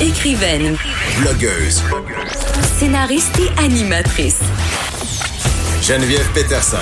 Écrivaine, Blogueuse. scénariste et animatrice. Geneviève Peterson.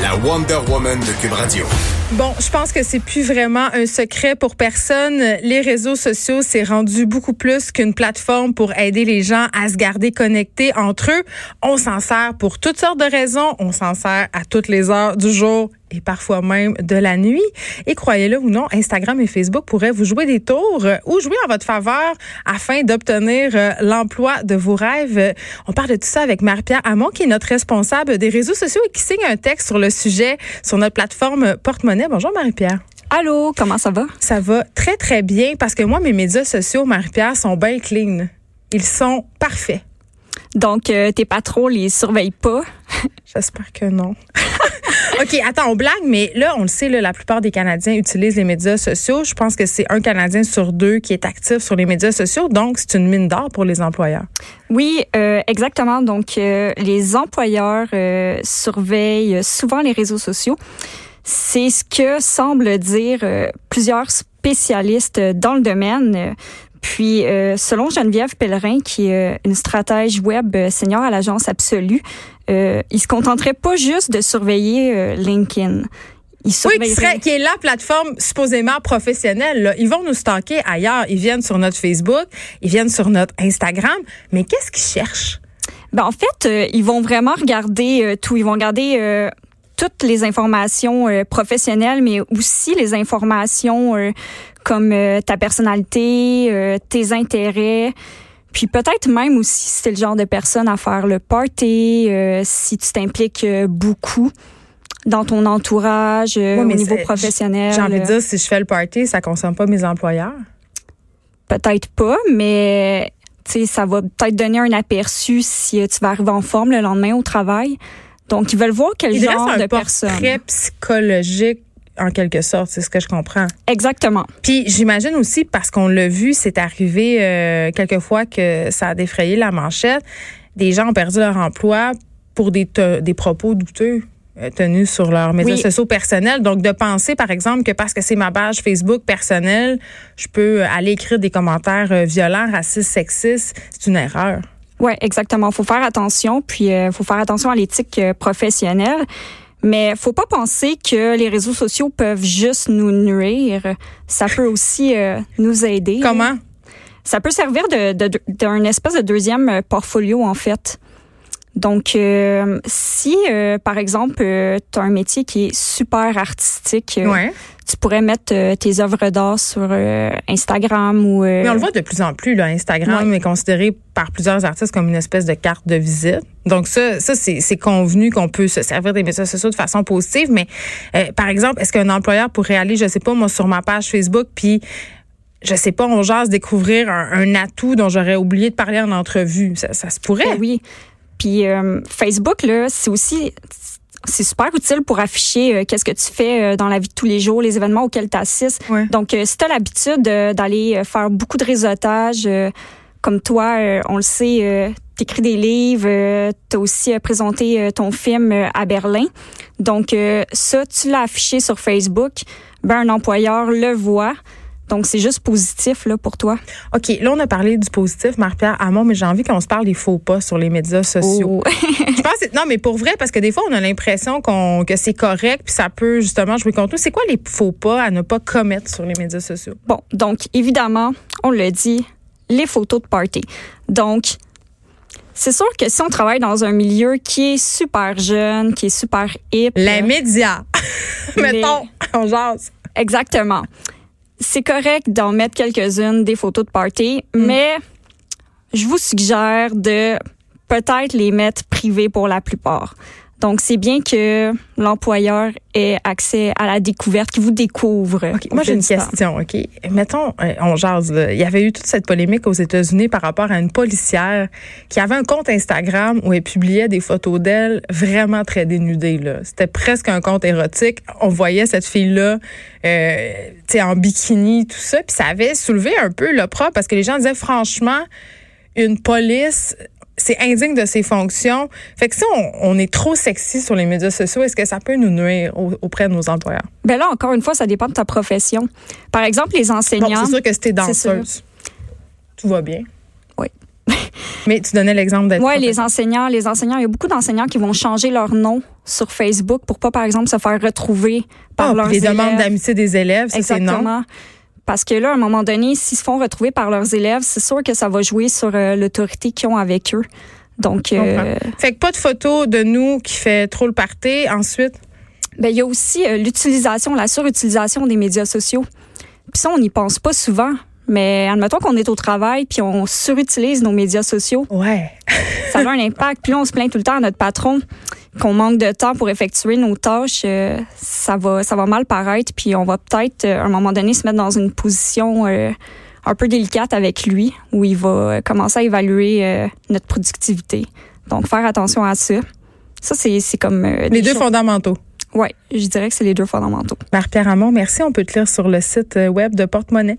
La Wonder Woman de Cube Radio. Bon, je pense que c'est plus vraiment un secret pour personne. Les réseaux sociaux, c'est rendu beaucoup plus qu'une plateforme pour aider les gens à se garder connectés entre eux. On s'en sert pour toutes sortes de raisons. On s'en sert à toutes les heures du jour et parfois même de la nuit. Et croyez-le ou non, Instagram et Facebook pourraient vous jouer des tours euh, ou jouer en votre faveur afin d'obtenir euh, l'emploi de vos rêves. On parle de tout ça avec Marie-Pierre Hamon, qui est notre responsable des réseaux sociaux et qui signe un texte sur le sujet sur notre plateforme Porte-Monnaie. Bonjour Marie-Pierre. Allô, comment ça va? Ça va très, très bien parce que moi, mes médias sociaux, Marie-Pierre, sont bien clean. Ils sont parfaits. Donc, euh, tes patrons les surveillent pas? J'espère que non. OK, attends, on blague, mais là, on le sait, la plupart des Canadiens utilisent les médias sociaux. Je pense que c'est un Canadien sur deux qui est actif sur les médias sociaux, donc c'est une mine d'or pour les employeurs. Oui, euh, exactement. Donc, euh, les employeurs euh, surveillent souvent les réseaux sociaux. C'est ce que semblent dire plusieurs spécialistes dans le domaine. Puis, euh, selon Geneviève Pellerin, qui est euh, une stratège web euh, senior à l'agence Absolue, euh, il se contenterait pas juste de surveiller euh, LinkedIn. Il Oui, qui, serait, qui est la plateforme supposément professionnelle. là. Ils vont nous stalker ailleurs. Ils viennent sur notre Facebook, ils viennent sur notre Instagram. Mais qu'est-ce qu'ils cherchent? Ben, en fait, euh, ils vont vraiment regarder euh, tout. Ils vont regarder euh, toutes les informations euh, professionnelles, mais aussi les informations euh, comme euh, ta personnalité, tes intérêts. Puis peut-être même aussi si t'es le genre de personne à faire le party, euh, si tu t'impliques beaucoup dans ton entourage, euh, au niveau professionnel. J'ai envie de dire, si je fais le party, ça concerne pas mes employeurs. Peut-être pas, mais tu sais, ça va peut-être donner un aperçu si tu vas arriver en forme le lendemain au travail. Donc, ils veulent voir quel genre un de personne. portrait psychologique en quelque sorte, c'est ce que je comprends. Exactement. Puis j'imagine aussi parce qu'on l'a vu, c'est arrivé euh, quelquefois que ça a défrayé la manchette. Des gens ont perdu leur emploi pour des, te- des propos douteux euh, tenus sur leurs médias Oui. sociaux personnels. Donc de penser par exemple que parce que c'est ma page Facebook personnelle, je peux aller écrire des commentaires euh, violents, racistes, sexistes, c'est une erreur. Ouais, exactement. Faut faire attention, puis euh, faut faire attention à l'éthique euh, professionnelle. Mais faut pas penser que les réseaux sociaux peuvent juste nous nuire. Ça peut aussi euh, nous aider. Comment? Ça peut servir de, de- de- d'un espèce de deuxième euh, portfolio, en fait. Donc, euh, si, euh, par exemple, tu as un métier qui est super artistique, euh, Ouais. tu pourrais mettre euh, tes œuvres d'art sur euh, Instagram ou... euh, Mais on le voit de plus en plus. Là, Instagram Ouais. est considéré par plusieurs artistes comme une espèce de carte de visite. Donc ça, ça c'est convenu qu'on peut se servir des médias sociaux de façon positive. Mais euh, par exemple, est-ce qu'un employeur pourrait aller, je sais pas, moi, sur ma page Facebook, puis je sais pas, on jase découvrir un, un atout dont j'aurais oublié de parler en entrevue? Ça, ça se pourrait. Ben oui. Puis euh, Facebook, là, c'est aussi c'est super utile pour afficher euh, qu'est-ce que tu fais euh, dans la vie de tous les jours, les événements auxquels tu assistes. Ouais. Donc, euh, si tu as l'habitude d'aller faire beaucoup de réseautage, comme toi, on le sait, tu écris des livres, tu as aussi présenté ton film à Berlin. Donc, ça, tu l'as affiché sur Facebook, ben, un employeur le voit. Donc, c'est juste positif là, pour toi. OK, là, on a parlé du positif, Marie-Pierre Hamon, mais j'ai envie qu'on se parle des faux pas sur les médias sociaux. Oh. Je pense que- non, mais pour vrai, parce que des fois, on a l'impression qu'on que c'est correct, puis ça peut justement jouer contre nous. C'est quoi les faux pas à ne pas commettre sur les médias sociaux? Bon, donc évidemment, on le dit, les photos de party. Donc, c'est sûr que si on travaille dans un milieu qui est super jeune, qui est super hip, Les médias. Les- Mettons, on jase. exactement. C'est correct d'en mettre quelques-unes des photos de party, Mm. mais je vous suggère de peut-être les mettre privées pour la plupart. Donc, c'est bien que l'employeur ait accès à la découverte, qu'il vous découvre. Moi, j'ai une question, OK? Mettons, euh, on jase, là. Il y avait eu toute cette polémique aux États-Unis par rapport à une policière qui avait un compte Instagram où elle publiait des photos d'elle vraiment très dénudées, là. C'était presque un compte érotique. On voyait cette fille-là, euh, tu sais, en bikini, tout ça. Puis ça avait soulevé un peu l'opprobre parce que les gens disaient, franchement, une police c'est indigne de ses fonctions. Fait que si on, on est trop sexy sur les médias sociaux, est-ce que ça peut nous nuire au- auprès de nos employeurs? Ben là, encore une fois, ça dépend de ta profession. Par exemple, les Bon, enseignants. c'est sûr que c'était C'est sûr. danseuse. Tout va bien. Oui. Mais tu donnais l'exemple d'être. Oui, les enseignants, les enseignants, il y a beaucoup d'enseignants qui vont changer leur nom sur Facebook pour pas, par exemple, se faire retrouver par Ah, leurs les élèves. demandes d'amitié des élèves, ça c'est non. Parce que là, à un moment donné, s'ils se font retrouver par leurs élèves, c'est sûr que ça va jouer sur euh, l'autorité qu'ils ont avec eux. Donc, euh, Fait que pas de photos de nous qui fait trop le party. Ensuite, ben, il y a aussi euh, l'utilisation, la surutilisation des médias sociaux. Puis ça, on n'y pense pas souvent. Mais admettons qu'on est au travail puis on surutilise nos médias sociaux. ouais. ça a un impact. Puis là, on se plaint tout le temps à notre patron qu'on manque de temps pour effectuer nos tâches. euh, ça va, ça va mal paraître. Puis on va peut-être, euh, à un moment donné, se mettre dans une position euh, un peu délicate avec lui, où il va commencer à évaluer notre productivité. Donc, faire attention à ça. Ça, c'est comme... Les deux choses- fondamentaux. Ouais, je dirais que c'est les deux fondamentaux. Marie-Pierre Hamon, merci. On peut te lire sur le site web de Porte-Monnaie.